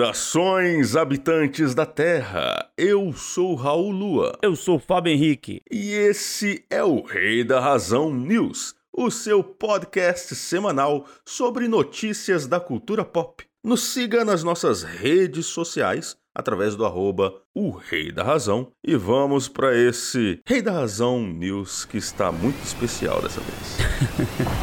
Saudações, habitantes da Terra! Eu sou Raul Lua. Eu sou Fábio Henrique. E esse é o Rei da Razão News, o seu podcast semanal sobre notícias da cultura pop. Nos siga nas nossas redes sociais através do arroba o Rei da Razão e vamos para esse Rei da Razão News que está muito especial dessa vez.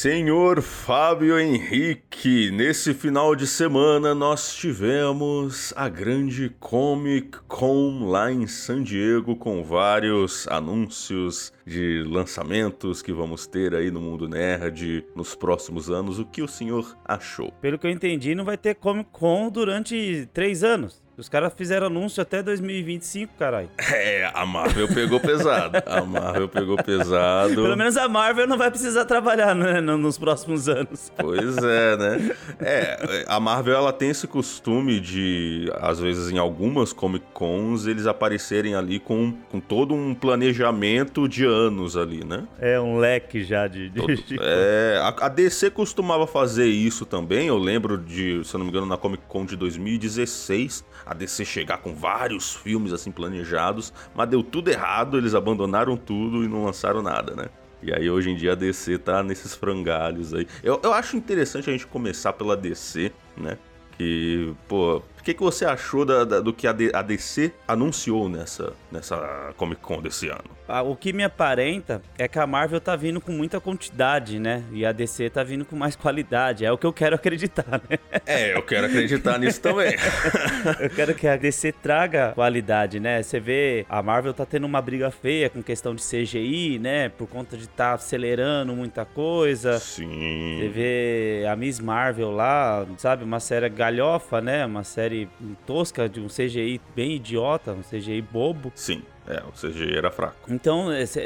Senhor Fábio Henrique, nesse final de semana nós tivemos a grande Comic Con lá em San Diego com vários anúncios de lançamentos que vamos ter aí no mundo nerd nos próximos anos. O que o senhor achou? Pelo que eu entendi, não vai ter Comic Con durante três anos. Os caras fizeram anúncio até 2025, caralho. É, a Marvel pegou pesado. A Marvel pegou pesado. Pelo menos a Marvel não vai precisar trabalhar né, nos próximos anos. Pois é, né? É, a Marvel ela tem esse costume de, às vezes, em algumas Comic Cons, eles aparecerem ali com, com todo um planejamento de anos ali, né? É, um leque já de. de... Todo, é, a, a DC costumava fazer isso também. Eu lembro de, se eu não me engano, na Comic Con de 2016 a DC chegar com vários filmes assim planejados, mas deu tudo errado, eles abandonaram tudo e não lançaram nada, né? E aí hoje em dia a DC tá nesses frangalhos aí. Eu, eu acho interessante a gente começar pela DC, né? Que, pô, que, que você achou da, da, do que a, a DC anunciou nessa, nessa Comic Con desse ano? Ah, o que me aparenta é que a Marvel tá vindo com muita quantidade, né? E a DC tá vindo com mais qualidade. É o que eu quero acreditar, né? É, eu quero acreditar nisso também. eu quero que a DC traga qualidade, né? Você vê, a Marvel tá tendo uma briga feia com questão de CGI, né? Por conta de estar tá acelerando muita coisa. Sim. Você vê a Miss Marvel lá, sabe? Uma série galhofa, né? Uma série tosca de um CGI bem idiota, um CGI bobo. Sim. É, o CGI era fraco. Então, você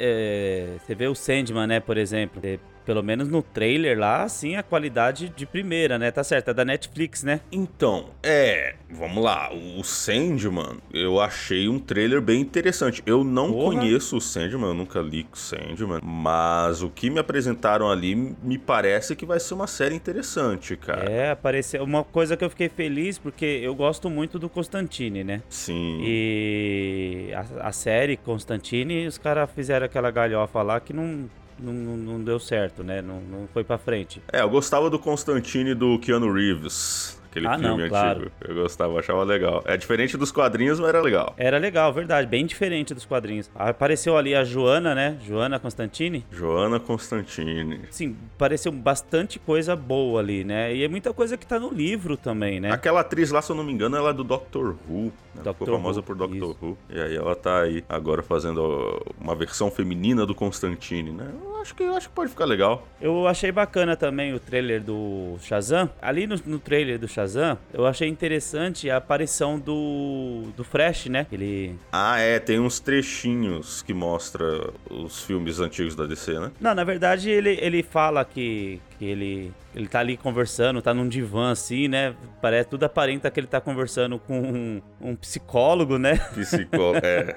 é, vê o Sandman, né, por exemplo pelo menos no trailer lá, assim, a qualidade de primeira, né? Tá certo, é da Netflix, né? Então, é, vamos lá, o Sandman, eu achei um trailer bem interessante. Eu não Porra. conheço o Sandman, eu nunca li o Sandman, mas o que me apresentaram ali me parece que vai ser uma série interessante, cara. É, apareceu uma coisa que eu fiquei feliz porque eu gosto muito do Constantine, né? Sim. E a, a série Constantine, os caras fizeram aquela galhofa lá que não não, não, deu certo, né? Não, não foi pra frente. É, eu gostava do Constantine do Keanu Reeves aquele ah, filme não, antigo. Claro. Eu gostava, achava legal. É diferente dos quadrinhos, mas era legal. Era legal, verdade. Bem diferente dos quadrinhos. Apareceu ali a Joana, né? Joana Constantine. Joana Constantine. Sim, pareceu bastante coisa boa ali, né? E é muita coisa que tá no livro também, né? Aquela atriz lá, se eu não me engano, ela é do Doctor Who. Ela Doctor ficou famosa Who, por Doctor isso. Who. E aí ela tá aí agora fazendo uma versão feminina do Constantine, né? Eu acho que, eu acho que pode ficar legal. Eu achei bacana também o trailer do Shazam. Ali no, no trailer do Shazam, Shazam, eu achei interessante a aparição do, do Fresh, né? Ele... Ah, é, tem uns trechinhos que mostra os filmes antigos da DC, né? Não, na verdade ele, ele fala que, que ele ele tá ali conversando, tá num divã assim, né? Parece tudo aparenta que ele tá conversando com um, um psicólogo, né? Psicólogo, é.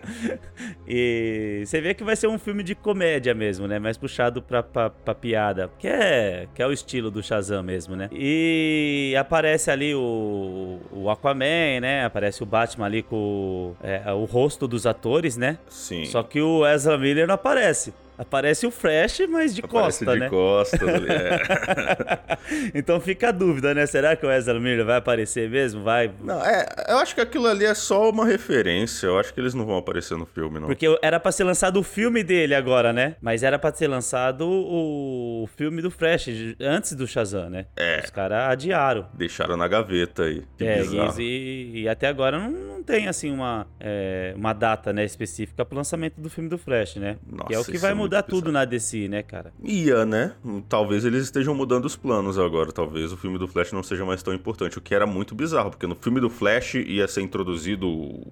e você vê que vai ser um filme de comédia mesmo, né? Mais puxado pra, pra, pra, piada. Que é, que é o estilo do Shazam mesmo, né? E aparece ali o, o Aquaman, né? Aparece o Batman ali com é, o rosto dos atores, né? Sim. Só que o Ezra Miller não aparece. Aparece o Flash, mas de Aparece costa, de né? costas é. então fica a dúvida, né? Será que o Ezra Miller vai aparecer mesmo? Vai? Não, é, eu acho que aquilo ali é só uma referência. Eu acho que eles não vão aparecer no filme, não. Porque era para ser lançado o filme dele agora, né? Mas era para ser lançado o filme do Flash antes do Shazam, né? É. Os caras adiaram. Deixaram na gaveta aí. Que é. E, e, até agora não, não tem, assim, uma, é, uma data né, específica pro lançamento do filme do Flash, né? Nossa, que é o que vai é mudar tudo na DC, né, cara? Ia, né? Talvez eles estejam mudando os planos agora. Talvez o filme do Flash não seja mais tão importante. O que era muito bizarro, porque no filme do Flash ia ser introduzido,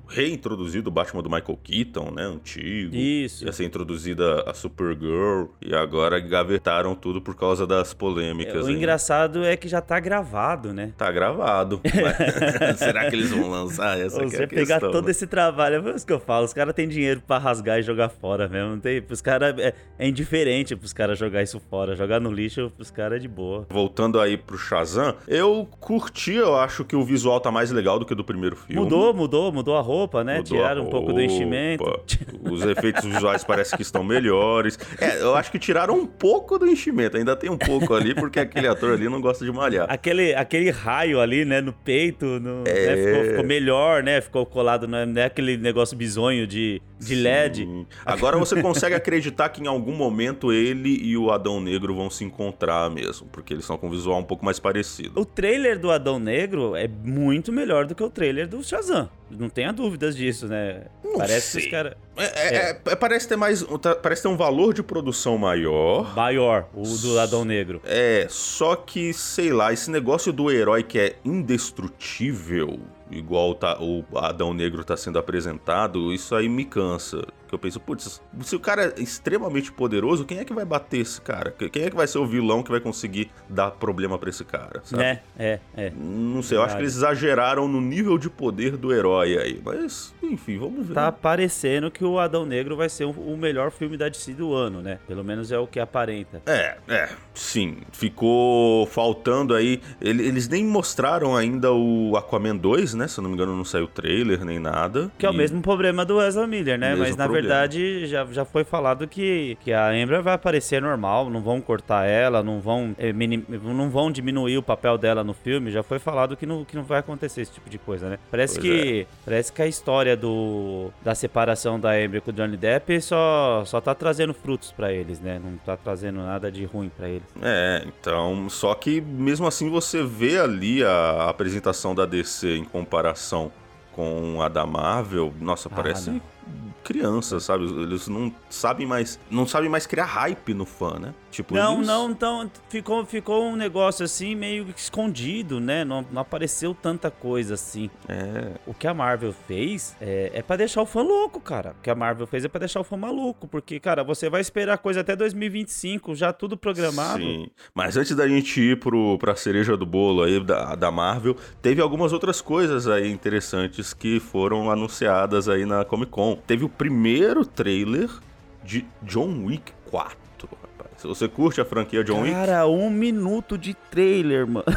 reintroduzido o Batman do Michael Keaton, né? Antigo. Isso. Ia ser introduzida a Supergirl. E agora gavetaram tudo por causa das polêmicas. O hein? engraçado é que já tá gravado, né? Tá gravado. Será que eles vão lançar essa é é pegar questão, todo né? esse trabalho. É isso que eu falo. Os caras têm dinheiro pra rasgar e jogar fora mesmo. Não tem, os caras é, é, indiferente pros caras jogar isso fora. Jogar no lixo pros caras é de boa. Voltando aí pro Shazam, eu curti, eu acho que o visual tá mais legal do que do primeiro filme. Mudou, mudou, mudou a roupa, né? Mudou Tiraram um pouco do enchimento. Os efeitos visuais parecem que estão melhores. É, eu acho que tiraram um pouco do enchimento. Ainda tem um pouco ali, porque aquele ator ali não gosta de malhar. Aquele, aquele raio ali, né, no peito, no, é... né, ficou, ficou, melhor, né? Ficou colado, não é, não é aquele negócio bizonho de, de LED. Agora você consegue acreditar que em algum momento ele e o Adão Negro vão se encontrar mesmo, porque eles são com um visual um pouco mais parecido. O trailer do Adão Negro é muito melhor do que o trailer do Shazam. Não tenha dúvidas disso, né? Não parece sei. que os caras. É, é, é. é, parece ter mais. Tá, parece ter um valor de produção maior. Maior, o do Adão Negro. É, só que, sei lá, esse negócio do herói que é indestrutível igual tá, o Adão Negro está sendo apresentado, isso aí me cansa. Que eu penso, putz, se o cara é extremamente poderoso, quem é que vai bater esse cara? Quem é que vai ser o vilão que vai conseguir dar problema para esse cara? Sabe? É, é, é. Não sei, eu acho que eles exageraram no nível de poder do herói aí. Mas, enfim, vamos ver. Tá parecendo que o Adão Negro vai ser o melhor filme da DC do ano, né? Pelo menos é o que aparenta. É, é, sim. Ficou faltando aí. Eles nem mostraram ainda o Aquaman 2, né? Se eu não me engano, não saiu trailer nem nada. Que e... é o mesmo problema do Ezra Miller, né? Mas na problema. verdade já, já foi falado que, que a Amber vai aparecer normal, não vão cortar ela, não vão, eh, minim... não vão diminuir o papel dela no filme. Já foi falado que não, que não vai acontecer esse tipo de coisa, né? Parece que é. parece que a história do da separação da Amber com o Johnny Depp só, só tá trazendo frutos para eles, né? Não tá trazendo nada de ruim para eles. É, então, só que mesmo assim você vê ali a apresentação da DC em comparação com a da Marvel, nossa, ah, parece não criança, sabe? Eles não sabem mais, não sabem mais criar hype no fã, né? Tipo, não, eles... não, então ficou, ficou um negócio assim meio escondido, né? Não, não apareceu tanta coisa assim. É. O que a Marvel fez é, é para deixar o fã louco, cara. O que a Marvel fez é para deixar o fã maluco, porque, cara, você vai esperar coisa até 2025, já tudo programado. Sim. Mas antes da gente ir pro, pra cereja do bolo aí da, da Marvel, teve algumas outras coisas aí interessantes que foram anunciadas aí na Comic Con. Teve o primeiro trailer de John Wick 4. Se você curte a franquia John Wick. Cara, um minuto de trailer, mano.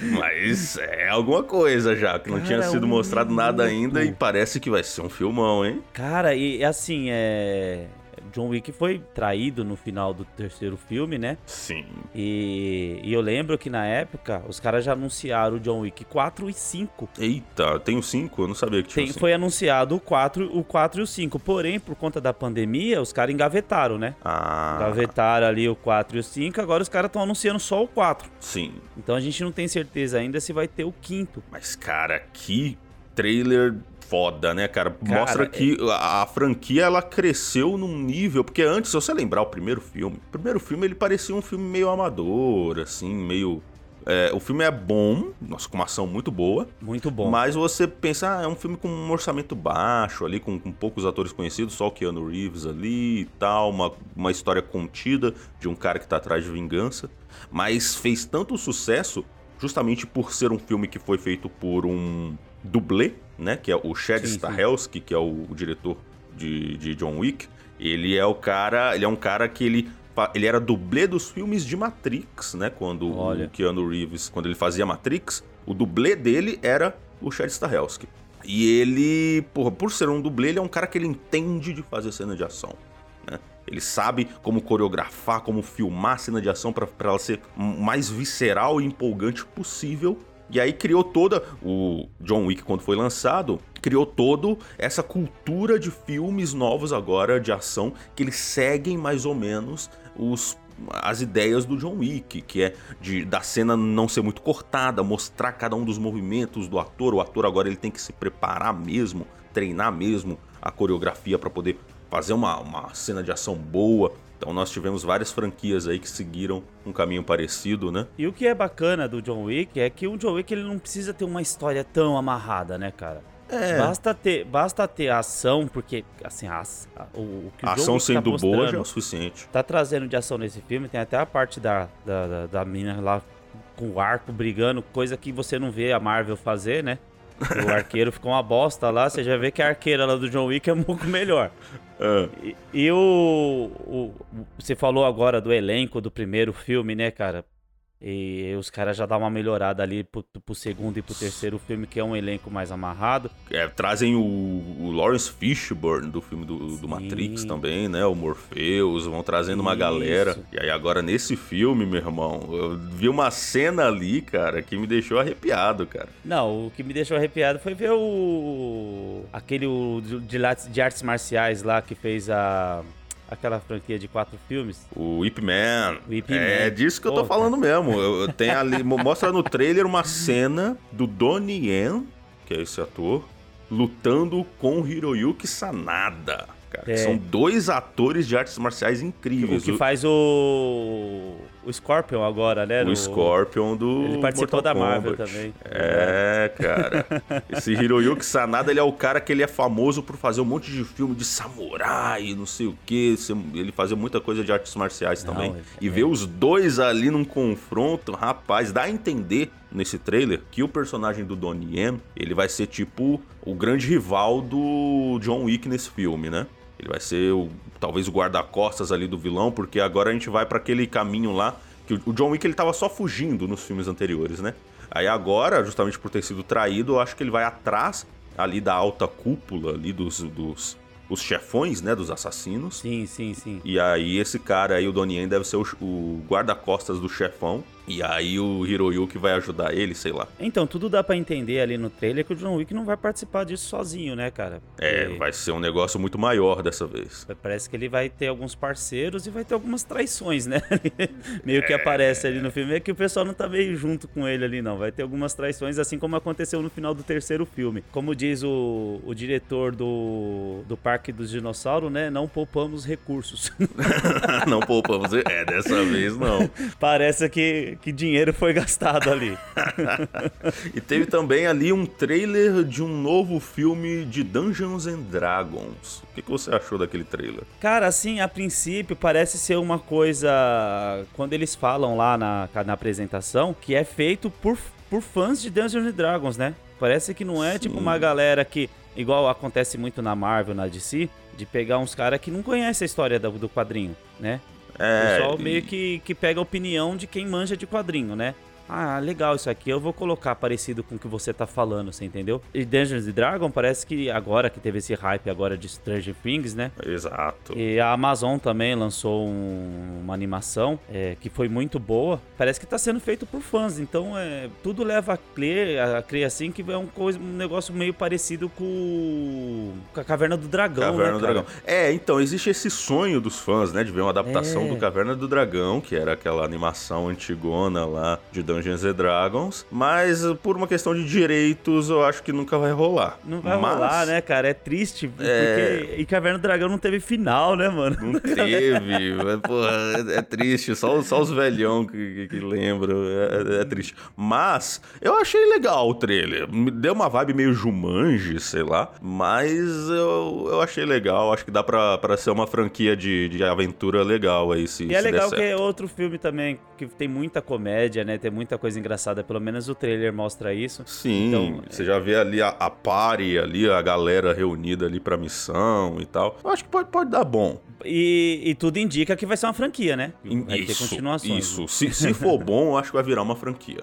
Mas é alguma coisa já, que não Cara, tinha sido um mostrado nada ainda e parece que vai ser um filmão, hein? Cara, e assim, é. John Wick foi traído no final do terceiro filme, né? Sim. E, e eu lembro que na época os caras já anunciaram o John Wick 4 e 5. Eita, tem o 5? Eu não sabia que tinha tem, o 5. Foi anunciado o 4, o 4 e o 5. Porém, por conta da pandemia, os caras engavetaram, né? Ah. Engavetaram ali o 4 e o 5. Agora os caras estão anunciando só o 4. Sim. Então a gente não tem certeza ainda se vai ter o quinto. Mas, cara, que trailer foda, né, cara? cara Mostra que é... a, a, franquia ela cresceu num nível. Porque antes, se você lembrar o primeiro filme, o primeiro filme ele parecia um filme meio amador, assim, meio. É, o filme é bom, nossa, com uma ação muito boa. Muito bom. Mas você pensa, ah, é um filme com um orçamento baixo ali, com, com poucos atores conhecidos, só o Keanu Reeves ali e tal, uma, uma história contida de um cara que tá atrás de vingança. Mas fez tanto sucesso justamente por ser um filme que foi feito por um dublê, né? Que é o Chad sim, Stahelski, que é o, o diretor de, de, John Wick. Ele é o cara, ele é um cara que ele ele era dublê dos filmes de Matrix, né? Quando Olha. o Keanu Reeves, quando ele fazia Matrix, o dublê dele era o Chad Stahelski. E ele, porra, por ser um dublê, ele é um cara que ele entende de fazer cena de ação. Né? Ele sabe como coreografar, como filmar a cena de ação para ela ser mais visceral e empolgante possível e aí criou toda o John Wick quando foi lançado, criou todo essa cultura de filmes novos agora de ação que eles seguem mais ou menos os as ideias do John Wick, que é de da cena não ser muito cortada, mostrar cada um dos movimentos do ator. O ator agora ele tem que se preparar mesmo, treinar mesmo a coreografia para poder fazer uma, uma cena de ação boa. Então nós tivemos várias franquias aí que seguiram um caminho parecido, né? E o que é bacana do John Wick é que o John Wick ele não precisa ter uma história tão amarrada, né, cara? É. Basta ter, basta ter ação, porque assim, a, a o, o que o a ação tá sendo tá boa já é o suficiente. Tá trazendo de ação nesse filme, tem até a parte da, da, da, da mina lá com o arco brigando, coisa que você não vê a Marvel fazer, né? O arqueiro ficou uma bosta lá, você já vê que a arqueira lá do John Wick é um pouco melhor. Ah, E, e o, o- Você falou agora do elenco do primeiro filme, né, cara? E os caras já dão uma melhorada ali pro, pro segundo e pro terceiro filme, que é um elenco mais amarrado. é, trazem o, o Lawrence Fishburne do filme do, do. Matrix também, né? O Morpheus, vão trazendo uma Isso. galera. E aí agora nesse filme, meu irmão, eu vi uma cena ali, cara, que me deixou arrepiado, cara. Não, o que me deixou arrepiado foi ver o. aquele o de, de artes marciais lá que fez a. aquela franquia de quatro filmes. O Ip Man. O Ip é Man. disso que eu tô falando mesmo. Eu, tenho ali, mo- mostra no trailer uma cena do Donnie Yen, que é esse ator, lutando com o Hiroyuki Sanada. Cara, que É. são dois atores de artes marciais O incríveis. que faz o. o Scorpion agora, né? o Scorpion do. Ele participou Mortal da Marvel Kombat. também. É, cara. Esse Hiroyuki Sanada, ele é o cara que ele é famoso por fazer um monte de filme de samurai, não sei o que. Ele fazia muita coisa de artes marciais Não, também. é- E ver os dois ali num confronto, rapaz, dá a entender nesse trailer que o personagem do Donnie Yen, ele vai ser tipo o grande rival do John Wick nesse filme, né? Ele vai ser o, talvez o guarda-costas ali do vilão, porque agora a gente vai pra aquele caminho lá que o- o John Wick ele tava só fugindo nos filmes anteriores, né? Aí agora, justamente por ter sido traído, eu acho que ele vai atrás ali da alta cúpula ali dos, dos os chefões, né, dos assassinos. Sim, sim, sim. E aí esse cara aí, o Donnie Yen, deve ser o, o guarda-costas do chefão. E aí o Hiroyuki vai ajudar ele, sei lá. Então, tudo dá pra entender ali no trailer que o John Wick não vai participar disso sozinho, né, cara? É, Porque vai ser um negócio muito maior dessa vez. Parece que ele vai ter alguns parceiros e vai ter algumas traições, né? meio que aparece ali no filme. É que o pessoal não tá meio junto com ele ali, não. Vai ter algumas traições, assim como aconteceu no final do terceiro filme. Como diz o, o diretor do, do Parque dos Dinossauros, né? Não poupamos recursos. não poupamos. É, dessa vez não. Parece que, que dinheiro foi gastado ali. E teve também ali um trailer de um novo filme de Dungeons and Dragons. O que, que você achou daquele trailer? Cara, assim, a princípio parece ser uma coisa. Quando eles falam lá na, na apresentação, que é feito por, por fãs de Dungeons and Dragons, né? Parece que não é Sim. tipo uma galera que, igual acontece muito na Marvel, na DC, de pegar uns caras que não conhecem a história do, do quadrinho, né? O É, pessoal e- meio que, que pega a opinião de quem manja de quadrinho, né? Ah, legal isso aqui, eu vou colocar parecido com o que você tá falando, você entendeu? E Dungeons and Dragons parece que agora que teve esse hype agora de Stranger Things, né? Exato. E a Amazon também lançou um- uma animação é, que foi muito boa. Parece que está sendo feito por fãs, então é, tudo leva a crer, a crer assim que é um, coisa, um negócio meio parecido com, com a Caverna do Dragão, Caverna né, do? Dragão. É, então, existe esse sonho dos fãs, né? De ver uma adaptação É. do Caverna do Dragão, que era aquela animação antigona lá de Dungeons and Dragons. Mas por uma questão de direitos, eu acho que nunca vai rolar. Não vai Mas rolar, né, cara? É triste, É. porque e Caverna do Dragão não teve final, né, mano? Não teve, mas, porra, é, é triste, só, só os velhão que, que, que lembram, é, é triste. Mas eu achei legal o trailer, me deu uma vibe meio Jumanji, sei lá, mas eu, eu achei legal, acho que dá pra, pra ser uma franquia de, de aventura legal aí, se E é se der legal que é outro filme também que tem muita comédia, né? Tem muita coisa engraçada, pelo menos o trailer mostra isso. Sim, Então, você já vê ali a, a party, ali a galera reunida ali pra missão e tal. Eu acho que pode, pode dar bom. E, e tudo indica que vai ser uma franquia, né? Vai ter Isso, continuações. isso. Se, se for bom, eu acho que vai virar uma franquia.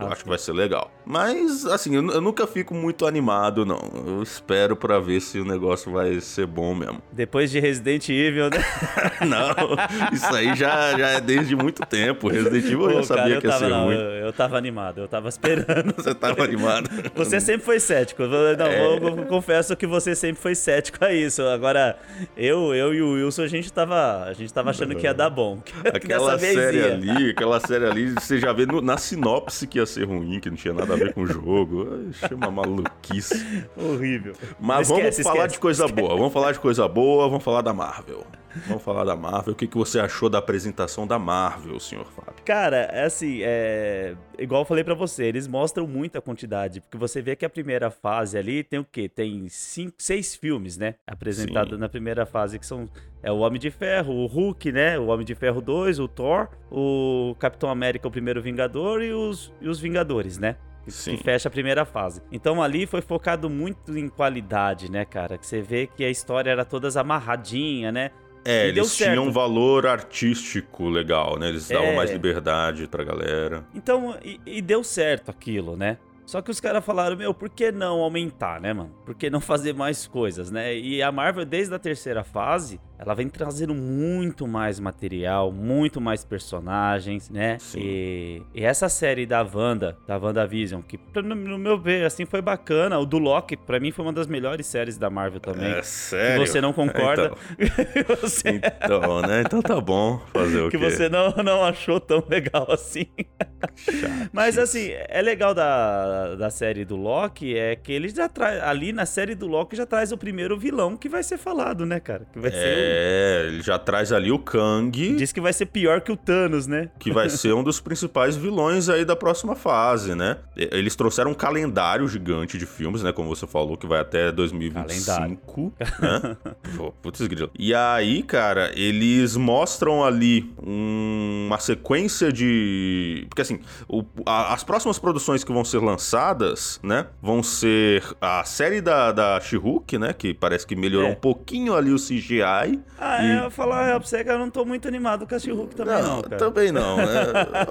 Eu Ah, acho que vai ser legal. Mas, assim, eu, eu nunca fico muito animado, não. Eu espero pra ver se o negócio vai ser bom mesmo. Depois de Resident Evil, né? não, isso aí já, já é desde muito tempo. Resident Evil eu já Pô, sabia cara, eu que ia tava, ser não, ruim. eu, eu tava animado, eu tava esperando. Você tava animado. Você sempre foi cético. Não, É. eu, eu confesso que você sempre foi cético a isso. Agora, eu, eu e o Wilson, a gente tava, a gente tava achando que ia dar bom. que Aquela série ali, aquela série ali, você já vê no- na sinopse que ia ser ruim, que não tinha nada a ver com o jogo. Uma maluquice. Horrível. Mas Esquece, vamos falar esquece, de coisa boa. Vamos falar de coisa boa, vamos falar da Marvel. Vamos falar da Marvel. O que, que você achou da apresentação da Marvel, senhor Fábio? Cara, é assim, é... igual eu falei para você, eles mostram muita quantidade, porque você vê que a primeira fase ali tem o quê? Tem cinco, seis filmes, né? Apresentados na primeira fase, que são é o Homem de Ferro, o Hulk, né? O Homem de Ferro 2, o Thor, o Capitão América, o primeiro Vingador e os, e os Vingadores, né? Sim. que fecha a primeira fase. Então ali foi focado muito em qualidade, né, cara? Que você vê que a história era toda amarradinha, né? É, E eles tinham um valor artístico legal, né? Eles davam É. mais liberdade pra galera. Então, e, e deu certo aquilo, né? Só que os caras falaram, meu, por que não aumentar, né, mano? Por que não fazer mais coisas, né? E a Marvel, desde a terceira fase, ela vem trazendo muito mais material, muito mais personagens, né? Sim. E, e essa série da Wanda, da WandaVision, que no, no meu ver, assim, foi bacana. O do Loki, pra mim, foi uma das melhores séries da Marvel também. É sério? Que você não concorda. você, Então, né? Então tá bom. Fazer o que quê? você não, não achou tão legal assim. Mas assim, é legal da, da série do Loki é que ele já traz. Ali na série do Loki já traz o primeiro vilão que vai ser falado, né, cara? Que vai ser. É, ele já traz ali o Kang, Diz que vai ser pior que o Thanos, né? que vai ser um dos principais vilões aí da próxima fase, né? Eles trouxeram um calendário gigante de filmes, né? Como você falou, que vai até 2025, né? Pô, Putz, grilo. E aí, cara, eles mostram ali um- uma sequência de... Porque assim, o- a- as próximas produções que vão ser lançadas, né? Vão ser a série da, da She-Hulk, né? Que parece que melhorou É. um pouquinho ali o CGI. Ah, E- é, eu falar real pra você que eu não tô muito animado com a She-Hulk também, não, cara. também não. né?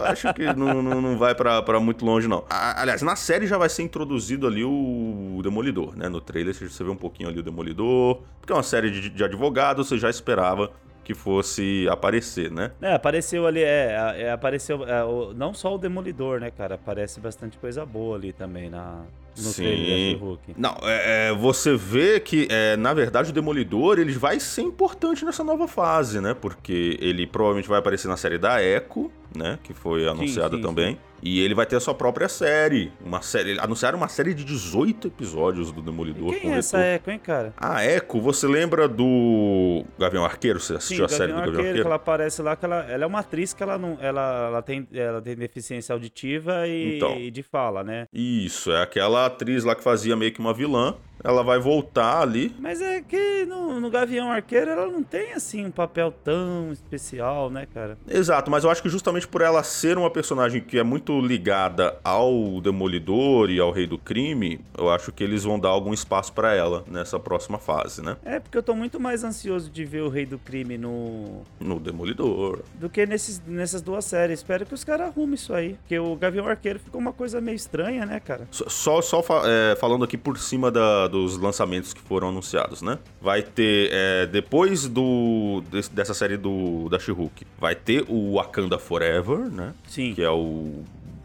Acho que não, não, não vai pra, pra muito longe, não. A- aliás, na série já vai ser introduzido ali o Demolidor, né? No trailer você vê um pouquinho ali o Demolidor. Porque é uma série de, de advogados, você já esperava que fosse aparecer, né? É, apareceu ali, é, é, apareceu é, o- não só o Demolidor, né, cara? Aparece bastante coisa boa ali também na, no Sim. She-Hulk. Não, é, é, você vê que, é, na verdade, o Demolidor ele vai ser importante nessa nova fase, né? Porque ele provavelmente vai aparecer na série da Echo, né? Que foi anunciada sim, também. E ele vai ter a sua própria série. Uma série. Anunciaram uma série de 18 episódios do Demolidor. Quem com é essa. Echo, hein, cara? A Echo, você lembra do Gavião Arqueiro? Você assistiu a série do Gavião Gavião Arqueiro, Arqueiro? que ela aparece lá, que ela, ela é uma atriz que ela não. Ela, ela, tem, ela tem deficiência auditiva e, Então. e de fala, né? Isso, é aquela atriz lá que fazia meio que uma vilã. Ela vai voltar ali. Mas é que no, no Gavião Arqueiro ela não tem assim um papel tão especial, né, cara? Exato, mas eu acho que justamente por ela ser uma personagem que é muito ligada ao Demolidor e ao Rei do Crime, eu acho que eles vão dar algum espaço pra ela nessa próxima fase, né? É porque eu tô muito mais ansioso de ver o Rei do Crime no. No Demolidor. do que nesses, nessas duas séries. Espero que os caras arrumem isso aí. Porque o Gavião Arqueiro ficou uma coisa meio estranha, né, cara? Só- Só, só fa- é, falando aqui por cima da- dos lançamentos que foram anunciados, né? Vai ter, é, depois do desse- dessa série do da She-Hulk, vai ter o Wakanda Forever, né? Sim. que é o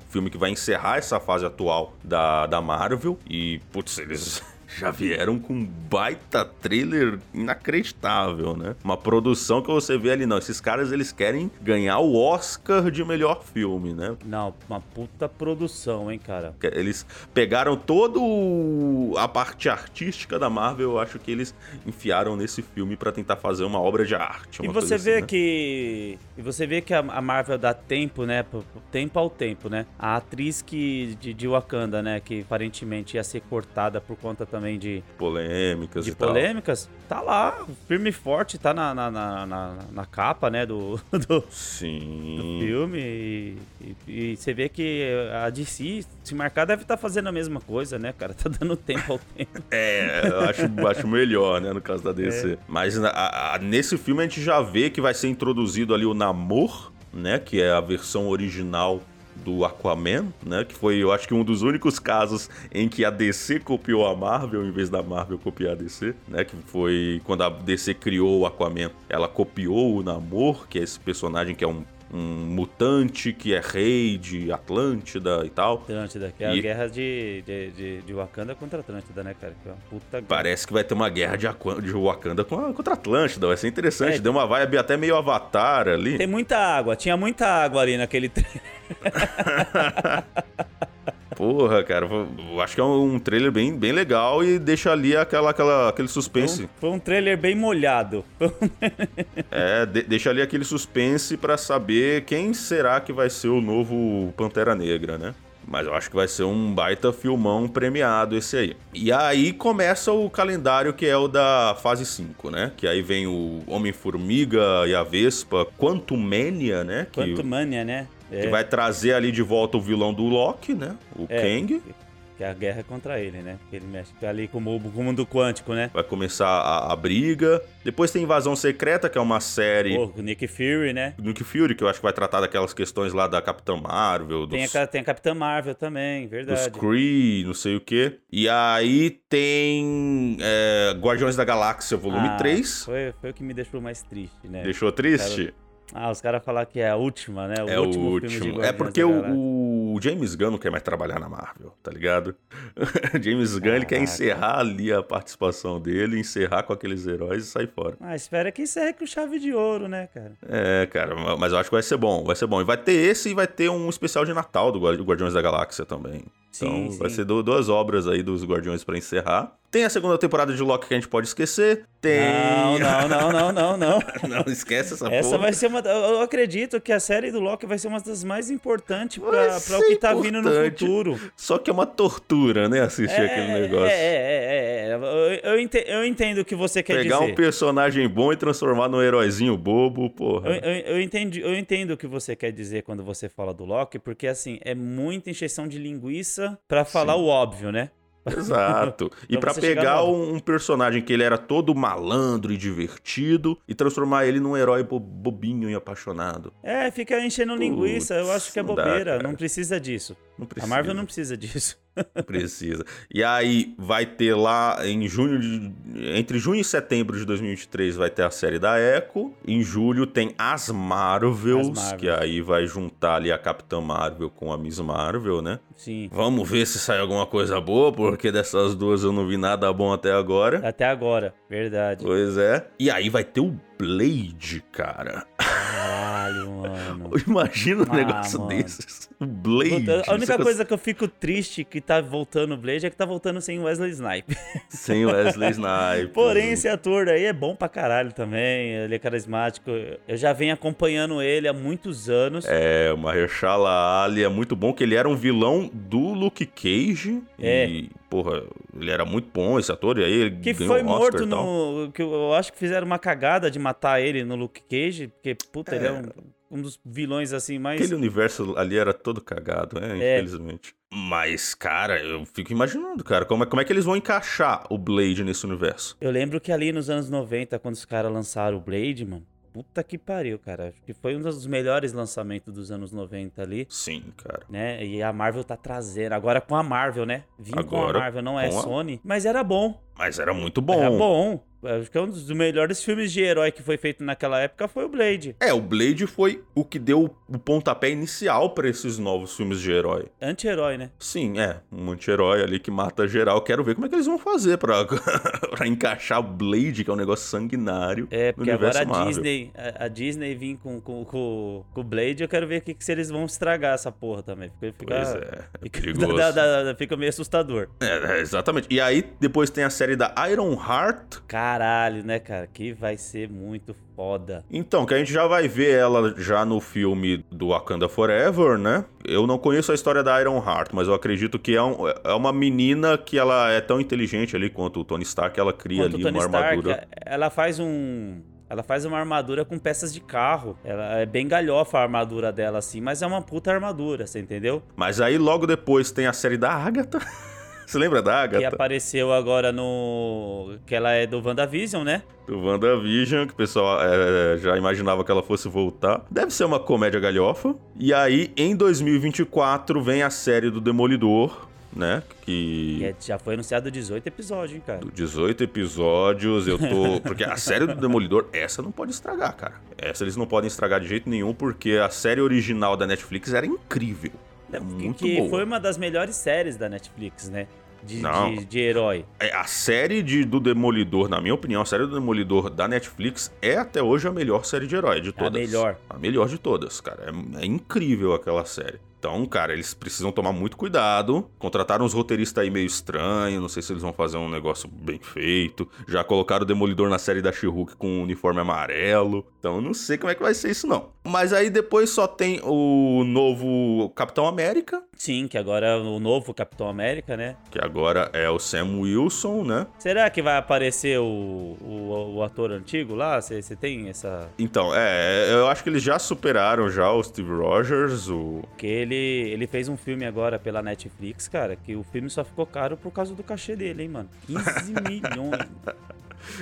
filme que vai encerrar essa fase atual da, da Marvel. E, putz, eles já vieram com um baita trailer inacreditável, né? Uma produção que você vê ali, não, esses caras eles querem ganhar o Oscar de melhor filme, né? Não, uma puta produção, hein, cara. Eles pegaram toda a parte artística da Marvel, eu acho que eles enfiaram nesse filme pra tentar fazer uma obra de arte. E você vê assim, né? que. E você vê que a Marvel dá tempo, né? Tempo ao tempo, né? A atriz que de, de Wakanda, né? Que aparentemente ia ser cortada por conta também de, polêmicas de e tal. polêmicas, tá lá, firme e forte, tá na, na, na, na- na capa, né? Do, do, Sim. filme. E, e- e você vê que a DC, se marcar, deve estar fazendo a mesma coisa, né, cara? Tá dando tempo ao tempo. É, eu acho, acho melhor, né, no caso da É. DC. Mas na- a- a- nesse filme a gente já vê que vai ser introduzido ali o Namor, né, que é a versão original do Aquaman, né, que foi, eu acho que um dos únicos casos em que a DC copiou a Marvel em vez da Marvel copiar a DC, né, que foi quando a DC criou o Aquaman, ela copiou o Namor, que é esse personagem que é um um mutante que é rei de Atlântida e tal. Atlântida, que é a E- guerra de, de, de, de Wakanda contra Atlântida, né, cara? Que é. Parece que vai ter uma guerra de, de Wakanda a- contra a Atlântida. Vai ser interessante. É. Deu uma vibe até meio avatar ali. Tem muita água, tinha muita água ali naquele trem. Porra, cara, eu acho que é um trailer bem, bem legal e deixa ali aquela, aquela, aquele suspense. Foi um, foi um trailer bem molhado. é, de, deixa ali aquele suspense para saber quem será que vai ser o novo Pantera Negra, né? Mas eu acho que vai ser um baita filmão premiado esse aí. E aí começa o calendário que é o da fase 5, né? Que aí vem o Homem-Formiga e a Vespa, Quantumania, né? Que, Quantumania, né? É. Que vai trazer ali de volta o vilão do Loki, né? O é. Kang que é a guerra contra ele, né? Ele mexe ali com o, com o mundo quântico, né? Vai começar a, a, briga. Depois tem Invasão Secreta, que é uma série. Pô, Nick Fury, né? Nick Fury, que eu acho que vai tratar daquelas questões lá da Capitã Marvel. Dos... Tem, a, tem a Capitã Marvel também, verdade. Dos Kree, não sei o quê. E aí tem é, Guardiões da Galáxia, volume ah, 3. Foi, foi o que me deixou mais triste, né? Deixou triste? Ah, os caras falaram que é a última, né? O é último o último. é porque o, o, James Gunn não quer mais trabalhar na Marvel, tá ligado? James Gunn ele quer encerrar ali a participação dele, encerrar com aqueles heróis e sair fora. Ah, espera que encerre com chave de ouro, né, cara? É, cara, mas eu acho que vai ser bom, vai ser bom. E vai ter esse e vai ter um especial de Natal do Guardiões da Galáxia também. Então sim, vai ser duas obras aí dos Guardiões para encerrar. Tem a segunda temporada de Loki que a gente pode esquecer. Tem. Não, não, não, não, não, não. não esquece essa Essa porra. vai ser uma. Eu acredito que a série do Loki vai ser uma das mais importantes para o que tá vindo no futuro. Só que é uma tortura, né? Assistir é, aquele negócio. É, é, é. é. Eu, entendo, eu entendo o que você quer Pegar dizer. Pegar um personagem bom e transformar num heróizinho bobo, porra. Eu, eu, eu, entendo, eu entendo o que você quer dizer quando você fala do Loki, porque assim, é muita encheção de linguiça para falar Sim. o óbvio, né? Exato. e para pegar um personagem que ele era todo malandro e divertido e transformar ele num herói bobinho e apaixonado. É, fica enchendo Putz, linguiça. Eu acho que é bobeira. Dá, não precisa disso. Não precisa. A Marvel não precisa disso. Precisa. E aí vai ter lá em junho de, entre junho e setembro de 2023 vai ter a série da Echo. Em julho tem as Marvels, as que aí vai juntar ali a Capitã Marvel com a Miss Marvel, né? Sim. Vamos ver se sai alguma coisa boa, porque dessas duas eu não vi nada bom até agora. Até agora, verdade. Pois é. E aí vai ter o Blade, cara. Caralho, mano. Imagina um ah, negócio mano. desses. O Blade. A única coisa que eu fico triste que tá voltando o Blade é que tá voltando sem Wesley Snipe. Sem Wesley Snipe. Porém, esse ator aí é bom pra caralho também. Ele é carismático. Eu já venho acompanhando ele há muitos anos. É, o Mahershala Ali é muito bom, que ele era um vilão do Luke Cage. É. E, porra, ele era muito bom esse ator. E aí ele Que foi morto no... Que eu acho que fizeram uma cagada de matar ele no Luke Cage, porque, puta, é. ele é um um dos vilões assim mais. Aquele universo ali era todo cagado, né? É. Infelizmente. Mas, cara, eu fico imaginando, cara, como é, como é que eles vão encaixar o Blade nesse universo? Eu lembro que ali nos anos 90, quando os caras lançaram o Blade, mano, Puta que pariu, cara. Acho que foi um dos melhores lançamentos dos anos 90 ali. Sim, cara. Né? E a Marvel tá trazendo. Agora com a Marvel, né? Vim Agora, com a Marvel, não é a... Sony. Mas era bom. Mas era muito bom. Era bom. Acho que é um dos melhores filmes de herói que foi feito naquela época foi o Blade. É, o Blade foi o que deu o pontapé inicial para esses novos filmes de herói. Anti-herói, né? Sim, é. Um anti-herói ali que mata geral. Quero ver como é que eles vão fazer pra, pra encaixar o Blade, que é um negócio sanguinário. É, porque agora a Marvel. Disney, a, a, Disney vir com, com, com, com o Blade, eu quero ver que, que se eles vão estragar essa porra também. Fica, fica, pois é, é fica, da, da, da, fica meio assustador. É, é, exatamente. E aí, depois tem a série da Iron Heart. Caralho, né, cara? Que vai ser muito foda. Então, que a gente já vai ver ela já no filme do Wakanda Forever, né? Eu não conheço a história da Iron Heart, mas eu acredito que é, um, é uma menina que ela é tão inteligente ali quanto o Tony Stark, ela cria quanto ali uma Stark, armadura. Ela faz um ela faz uma armadura com peças de carro. Ela é bem galhofa a armadura dela, assim, mas é uma puta armadura, você entendeu? Mas aí logo depois tem a série da Agatha. Você lembra da Agatha? Que apareceu agora no. Que ela é do WandaVision, né? Do WandaVision, que o pessoal é, já imaginava que ela fosse voltar. Deve ser uma comédia galhofa. E aí, em 2024, vem a série do Demolidor, né? Que. É, já foi anunciado 18 episódios, hein, cara? 18 episódios, eu tô. Porque a série do Demolidor, essa não pode estragar, cara. Essa eles não podem estragar de jeito nenhum, porque a série original da Netflix era incrível. É muito que boa. foi uma das melhores séries da Netflix, né? De, de, de, herói. É, a série de, do Demolidor, na minha opinião, a série do Demolidor da Netflix é até hoje a melhor série de herói de todas. A melhor. A melhor de todas, cara. É, é incrível aquela série. Então, cara, eles precisam tomar muito cuidado. Contrataram uns roteiristas aí meio estranhos, não sei se eles vão fazer um negócio bem feito. Já colocaram o Demolidor na série da she com um uniforme amarelo. Então, não sei como é que vai ser isso não. Mas aí depois só tem o novo Capitão América. Sim, que agora é o novo Capitão América, né? Que agora é o Sam Wilson, né? Será que vai aparecer o, o, o ator antigo lá? Você tem essa. Então, é, eu acho que eles já superaram já o Steve Rogers, o. Porque ele, ele fez um filme agora pela Netflix, cara, que o filme só ficou caro por causa do cachê dele, hein, mano? 15 milhões.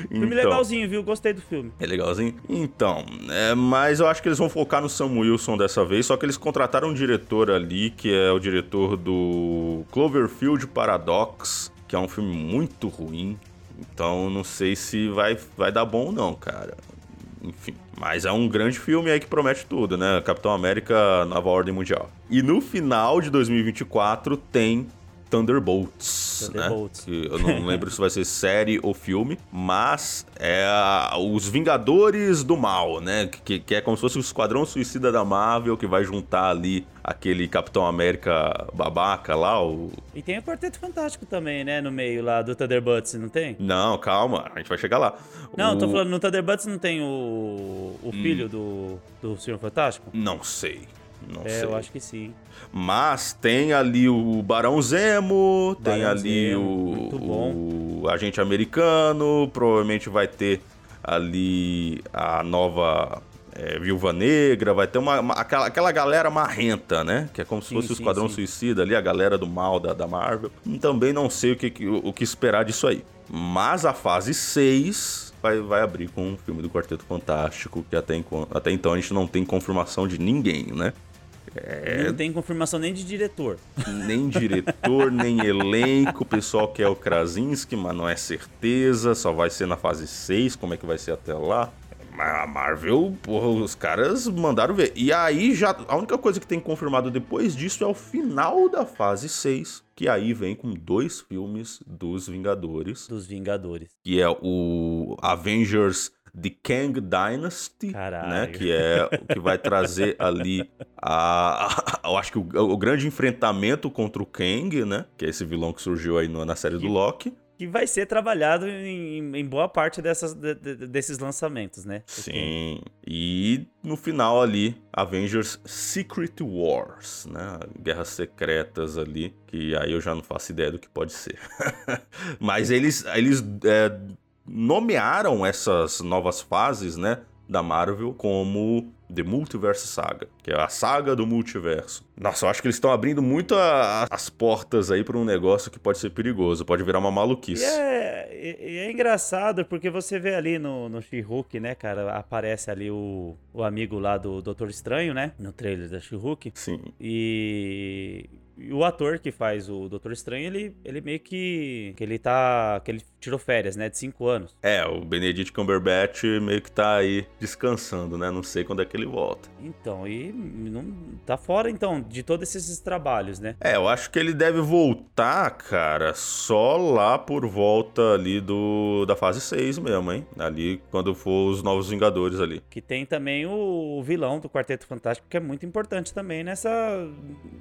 Filme então, legalzinho, viu? Gostei do filme. É legalzinho? Então, é, mas eu acho que eles vão focar no Sam Wilson dessa vez, só que eles contrataram um diretor ali, que é o diretor do Cloverfield Paradox, que é um filme muito ruim. Então, não sei se vai, vai dar bom não, cara. Enfim, mas é um grande filme aí que promete tudo, né? Capitão América, Nova Ordem Mundial. E no final de 2024 tem Thunderbolts, né? Thunderbolts. né? eu não lembro se vai ser série ou filme, mas é a, os Vingadores do Mal, né? Que, que é como se fosse o Esquadrão Suicida da Marvel, que vai juntar ali aquele Capitão América babaca lá, o... E tem o Quarteto Fantástico também, né? No meio lá do Thunderbolts, não tem? Não, calma, a gente vai chegar lá. Não, o... tô falando, no Thunderbolts não tem o, o filho hum. do, do Senhor Fantástico? Não sei. Não é, sei. eu acho que sim. Mas tem ali o Barão Zemo, Barão tem ali Zemo, o, o agente americano, provavelmente vai ter ali a nova é, Viúva Negra, vai ter uma, uma, aquela, aquela galera marrenta, né? Que é como se fosse sim, o Esquadrão sim. Suicida ali, a galera do mal da, da Marvel. Também não sei o que, o, o que esperar disso aí. Mas a fase 6 vai, vai abrir com um filme do Quarteto Fantástico, que até, até então a gente não tem confirmação de ninguém, né? É... Não tem confirmação nem de diretor. Nem diretor, nem elenco. O pessoal quer o Krasinski, mas não é certeza. Só vai ser na fase 6. Como é que vai ser até lá? A Marvel, porra, os caras mandaram ver. E aí já. A única coisa que tem confirmado depois disso é o final da fase 6. Que aí vem com dois filmes dos Vingadores. Dos Vingadores. Que é o Avengers The Kang Dynasty, Caralho. né? Que é o que vai trazer ali a, a, eu acho que o, o, grande enfrentamento contra o Kang, né? Que é esse vilão que surgiu aí no, na série que, do Loki. Que vai ser trabalhado em, em boa parte dessas, de, de, desses lançamentos, né? Sim. E no final ali, Avengers Secret Wars, né? Guerras secretas ali, que aí eu já não faço ideia do que pode ser. Mas eles, eles é, nomearam essas novas fases, né, da Marvel como The Multiverse Saga, que é a saga do multiverso. Nossa, eu acho que eles estão abrindo muito a, as portas aí para um negócio que pode ser perigoso, pode virar uma maluquice. E é, e é engraçado porque você vê ali no, no She-Hulk, né, cara, aparece ali o, o amigo lá do Doutor Estranho, né, no trailer da She-Hulk. Sim. E e o ator que faz o Doutor Estranho, ele, ele meio que. que ele tá. que ele tirou férias, né? De cinco anos. É, o Benedict Cumberbatch meio que tá aí descansando, né? Não sei quando é que ele volta. Então, e não tá fora, então, de todos esses trabalhos, né? É, eu acho que ele deve voltar, cara, só lá por volta ali do da fase 6 mesmo, hein? Ali quando for os Novos Vingadores ali. Que tem também o vilão do Quarteto Fantástico, que é muito importante também nessa.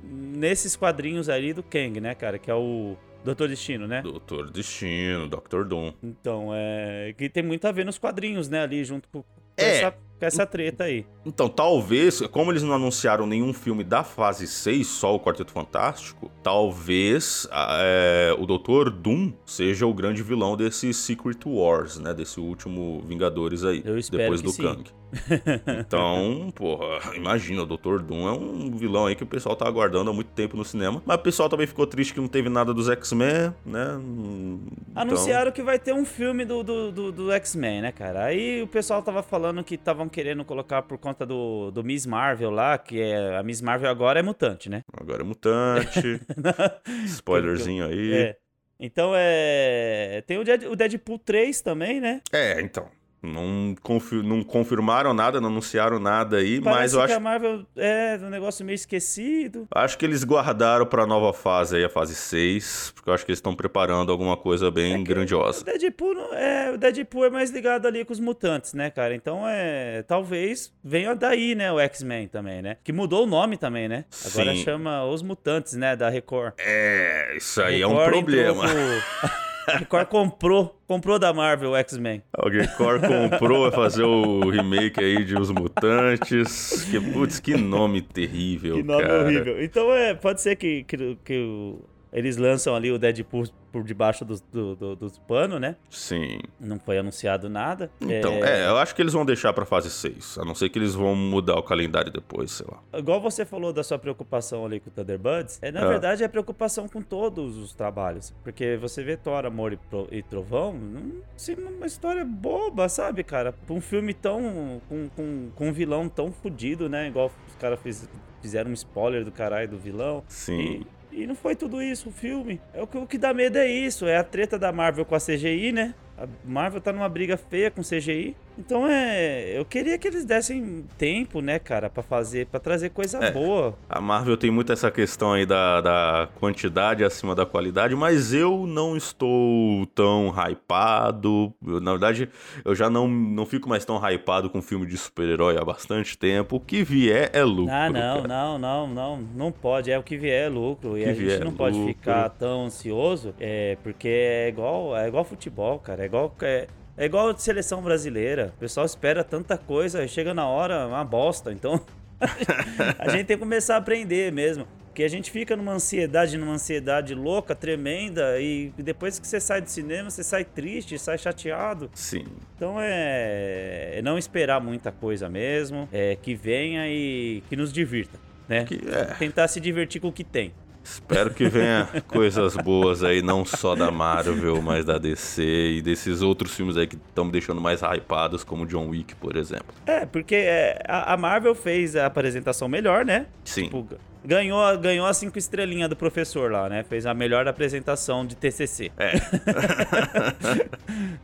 nesses quadrinhos ali do Kang, né, cara? Que é o Doutor Destino, né? Doutor Destino, Doctor Doom. Então, é. Que tem muito a ver nos quadrinhos, né? Ali junto com, é. essa, com essa treta aí. Então, talvez, como eles não anunciaram nenhum filme da fase 6, só o Quarteto Fantástico, talvez é, o Doutor Doom seja o grande vilão desse Secret Wars, né? Desse último Vingadores aí. Eu espero depois do sim. Kang. Então, porra, imagina, o Dr. Doom é um vilão aí que o pessoal tá aguardando há muito tempo no cinema. Mas o pessoal também ficou triste que não teve nada dos X-Men, né? Então... Anunciaram que vai ter um filme do, do, do, do X-Men, né, cara? Aí o pessoal tava falando que estavam querendo colocar por conta do, do Miss Marvel lá, que é. A Miss Marvel agora é mutante, né? Agora é mutante. Spoilerzinho aí. É. Então é. Tem o Deadpool 3 também, né? É, então. Não, confir não confirmaram nada, não anunciaram nada aí, Parece mas eu que acho, a Marvel é um negócio meio esquecido. acho que eles guardaram pra nova fase aí, a fase 6, porque eu acho que eles estão preparando alguma coisa bem É que grandiosa. O Deadpool, não- é, o Deadpool é mais ligado ali com os mutantes, né, cara? Então é. Talvez venha daí, né, o X-Men também, né? Que mudou o nome também, né? Agora Sim. chama Os Mutantes, né, da Record. É, isso aí é um Record problema. A Record comprou, comprou da Marvel o X-Men. Alguém Core comprou, vai fazer o remake aí de Os Mutantes. Que, putz, que nome terrível, Que nome cara. horrível. Então é, pode ser que, que, que o- eles lançam ali o Deadpool por debaixo dos do, do, dos panos, né? Sim. Não foi anunciado nada. Então, é... eu acho que eles vão deixar pra fase 6. A não ser que eles vão mudar o calendário depois, sei lá. Igual você falou da sua preocupação ali com o Thunderbirds, é, na Ah. verdade é preocupação com todos os trabalhos. Porque você vê Thor, Amor e, Pro- e Trovão, não, assim, uma história boba, sabe, cara? Um filme tão. com, com, com um vilão tão fodido, né? Igual os caras fiz- fizeram um spoiler do caralho do vilão. Sim. E, e não foi tudo isso o filme. É o que, o que dá medo é isso. É a treta da Marvel com a CGI, né? A Marvel tá numa briga feia com CGI. Então é. Eu queria que eles dessem tempo, né, cara, pra fazer, pra trazer coisa É. boa. A Marvel tem muito essa questão aí da, da quantidade acima da qualidade, mas eu não estou tão hypado. Eu, na verdade, eu já não, não fico mais tão hypado com filme de super-herói há bastante tempo. O que vier é lucro. Ah, não, cara. não, não, não. Não pode. É o que vier é lucro. E a gente vier é não pode lucro. ficar tão ansioso, é, porque é igual, é igual futebol, cara. É igual. É, é igual de seleção brasileira. O pessoal espera tanta coisa, e chega na hora, uma bosta. Então, a gente tem que começar a aprender mesmo. Porque a gente fica numa ansiedade, numa ansiedade louca, tremenda, e depois que você sai do cinema, você sai triste, sai chateado. Sim. Então é, é não esperar muita coisa mesmo, é que venha e que nos divirta, né? Que- é. Tentar se divertir com o que tem. Espero que venha coisas boas aí, não só da Marvel, mas da DC e desses outros filmes aí que estão me deixando mais hypados, como John Wick, por exemplo. É, porque é, a, a Marvel fez a apresentação melhor, né? Sim. Tipo, ganhou, ganhou a cinco estrelinhas do professor lá, né? Fez a melhor apresentação de TCC. É.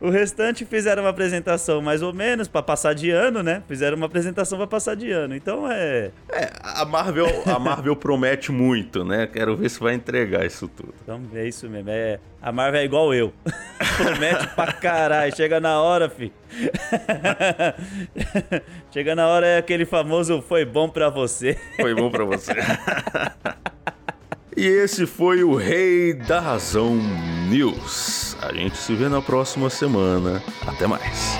o restante fizeram uma apresentação mais ou menos pra passar de ano, né? Fizeram uma apresentação pra passar de ano. Então é, É, a Marvel, a Marvel promete muito, né? Quero ver se vai entregar isso tudo. Então é isso mesmo. É, a Marvel é igual eu. Promete pra caralho. Chega na hora, fi. Chega na hora é aquele famoso foi bom pra você. Foi bom pra você. e esse foi o Rei da Razão News. A gente se vê na próxima semana. Até mais.